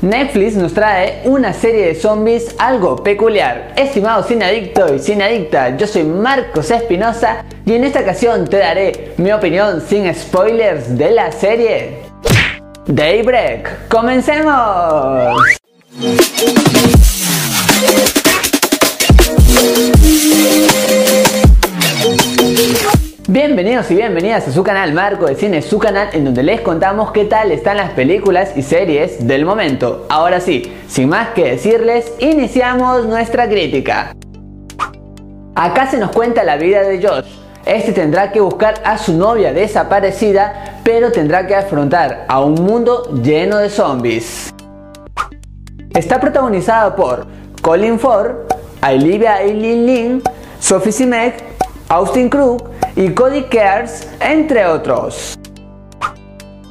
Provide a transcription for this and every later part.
Netflix nos trae una serie de zombies algo peculiar. Estimado adicto y adicta, yo soy Marcos Espinosa y en esta ocasión te daré mi opinión sin spoilers de la serie Daybreak. ¡Comencemos! Bienvenidos y bienvenidas a su canal Marco de Cine, su canal en donde les contamos qué tal están las películas y series del momento. Ahora sí, sin más que decirles, iniciamos nuestra crítica. Acá se nos cuenta la vida de Josh. Este tendrá que buscar a su novia desaparecida, pero tendrá que afrontar a un mundo lleno de zombies. Está protagonizado por Colin Ford, Olivia Eileen Lin, Sophie Simek, Austin Krug y Cody Cares, entre otros.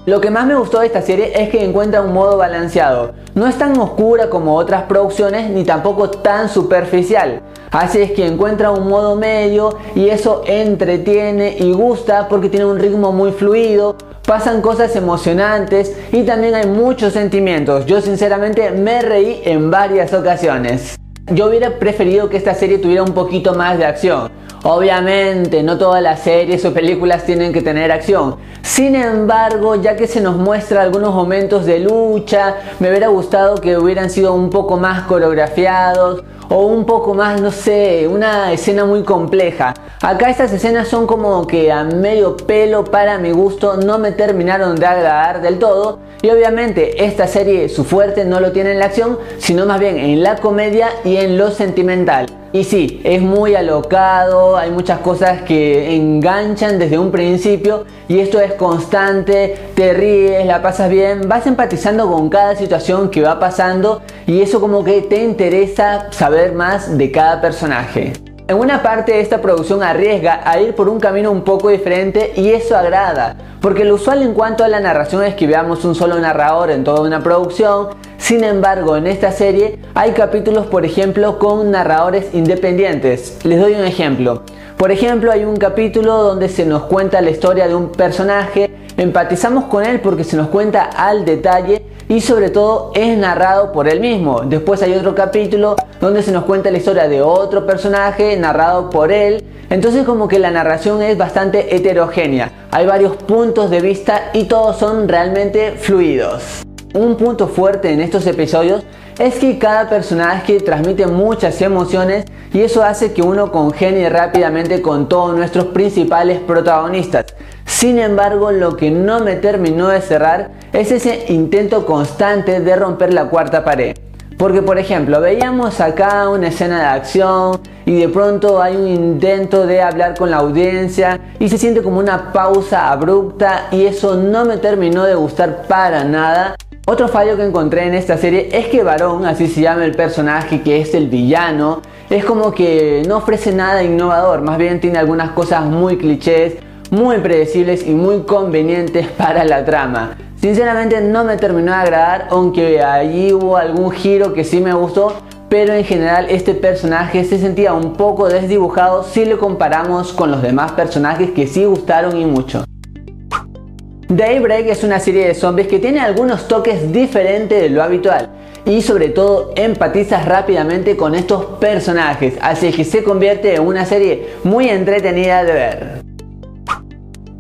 Lo que más me gustó de esta serie es que encuentra un modo balanceado. No es tan oscura como otras producciones ni tampoco tan superficial. Así es que encuentra un modo medio y eso entretiene y gusta porque tiene un ritmo muy fluido, pasan cosas emocionantes y también hay muchos sentimientos. Yo sinceramente me reí en varias ocasiones. Yo hubiera preferido que esta serie tuviera un poquito más de acción Obviamente, no todas las series o películas tienen que tener acción. Sin embargo, ya que se nos muestra algunos momentos de lucha, me hubiera gustado que hubieran sido un poco más coreografiados o un poco más, no sé, una escena muy compleja. Acá estas escenas son como que a medio pelo para mi gusto, no me terminaron de agradar del todo. Y obviamente esta serie su fuerte no lo tiene en la acción, sino más bien en la comedia y en lo sentimental. Y sí, es muy alocado, hay muchas cosas que enganchan desde un principio y esto es constante, te ríes, la pasas bien, vas empatizando con cada situación que va pasando y eso como que te interesa saber más de cada personaje. En una parte esta producción arriesga a ir por un camino un poco diferente y eso agrada, porque lo usual en cuanto a la narración es que veamos un solo narrador en toda una producción, sin embargo en esta serie hay capítulos por ejemplo con narradores independientes. Les doy un ejemplo. Por ejemplo hay un capítulo donde se nos cuenta la historia de un personaje, empatizamos con él porque se nos cuenta al detalle y sobre todo es narrado por él mismo. Después hay otro capítulo donde se nos cuenta la historia de otro personaje narrado por él. Entonces como que la narración es bastante heterogénea. Hay varios puntos de vista y todos son realmente fluidos. Un punto fuerte en estos episodios es que cada personaje transmite muchas emociones y eso hace que uno congenie rápidamente con todos nuestros principales protagonistas. Sin embargo, lo que no me terminó de cerrar es ese intento constante de romper la cuarta pared. Porque por ejemplo, veíamos acá una escena de acción y de pronto hay un intento de hablar con la audiencia y se siente como una pausa abrupta y eso no me terminó de gustar para nada. Otro fallo que encontré en esta serie es que Varón, así se llama el personaje que es el villano, es como que no ofrece nada innovador, más bien tiene algunas cosas muy clichés, muy predecibles y muy convenientes para la trama. Sinceramente no me terminó de agradar, aunque allí hubo algún giro que sí me gustó, pero en general este personaje se sentía un poco desdibujado si lo comparamos con los demás personajes que sí gustaron y mucho. Daybreak es una serie de zombies que tiene algunos toques diferentes de lo habitual y sobre todo empatizas rápidamente con estos personajes, así que se convierte en una serie muy entretenida de ver.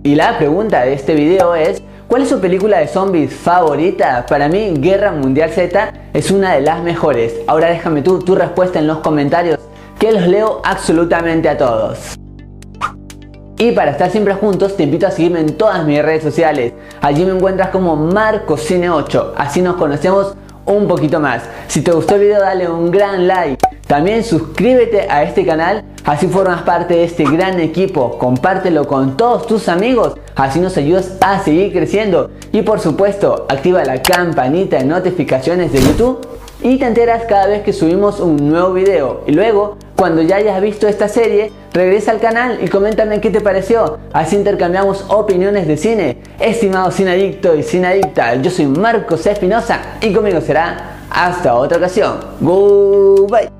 Y la pregunta de este video es, ¿cuál es su película de zombies favorita? Para mí, Guerra Mundial Z es una de las mejores. Ahora déjame tú tu respuesta en los comentarios, que los leo absolutamente a todos. Y para estar siempre juntos te invito a seguirme en todas mis redes sociales. Allí me encuentras como MarcoCine8, así nos conocemos un poquito más. Si te gustó el video dale un gran like. También suscríbete a este canal, así formas parte de este gran equipo. Compártelo con todos tus amigos, así nos ayudas a seguir creciendo. Y por supuesto, activa la campanita de notificaciones de YouTube y te enteras cada vez que subimos un nuevo video. Y luego, cuando ya hayas visto esta serie, regresa al canal y coméntame qué te pareció. Así intercambiamos opiniones de cine. Estimado adicto y adicta, yo soy Marcos Espinosa y conmigo será hasta otra ocasión. Goodbye.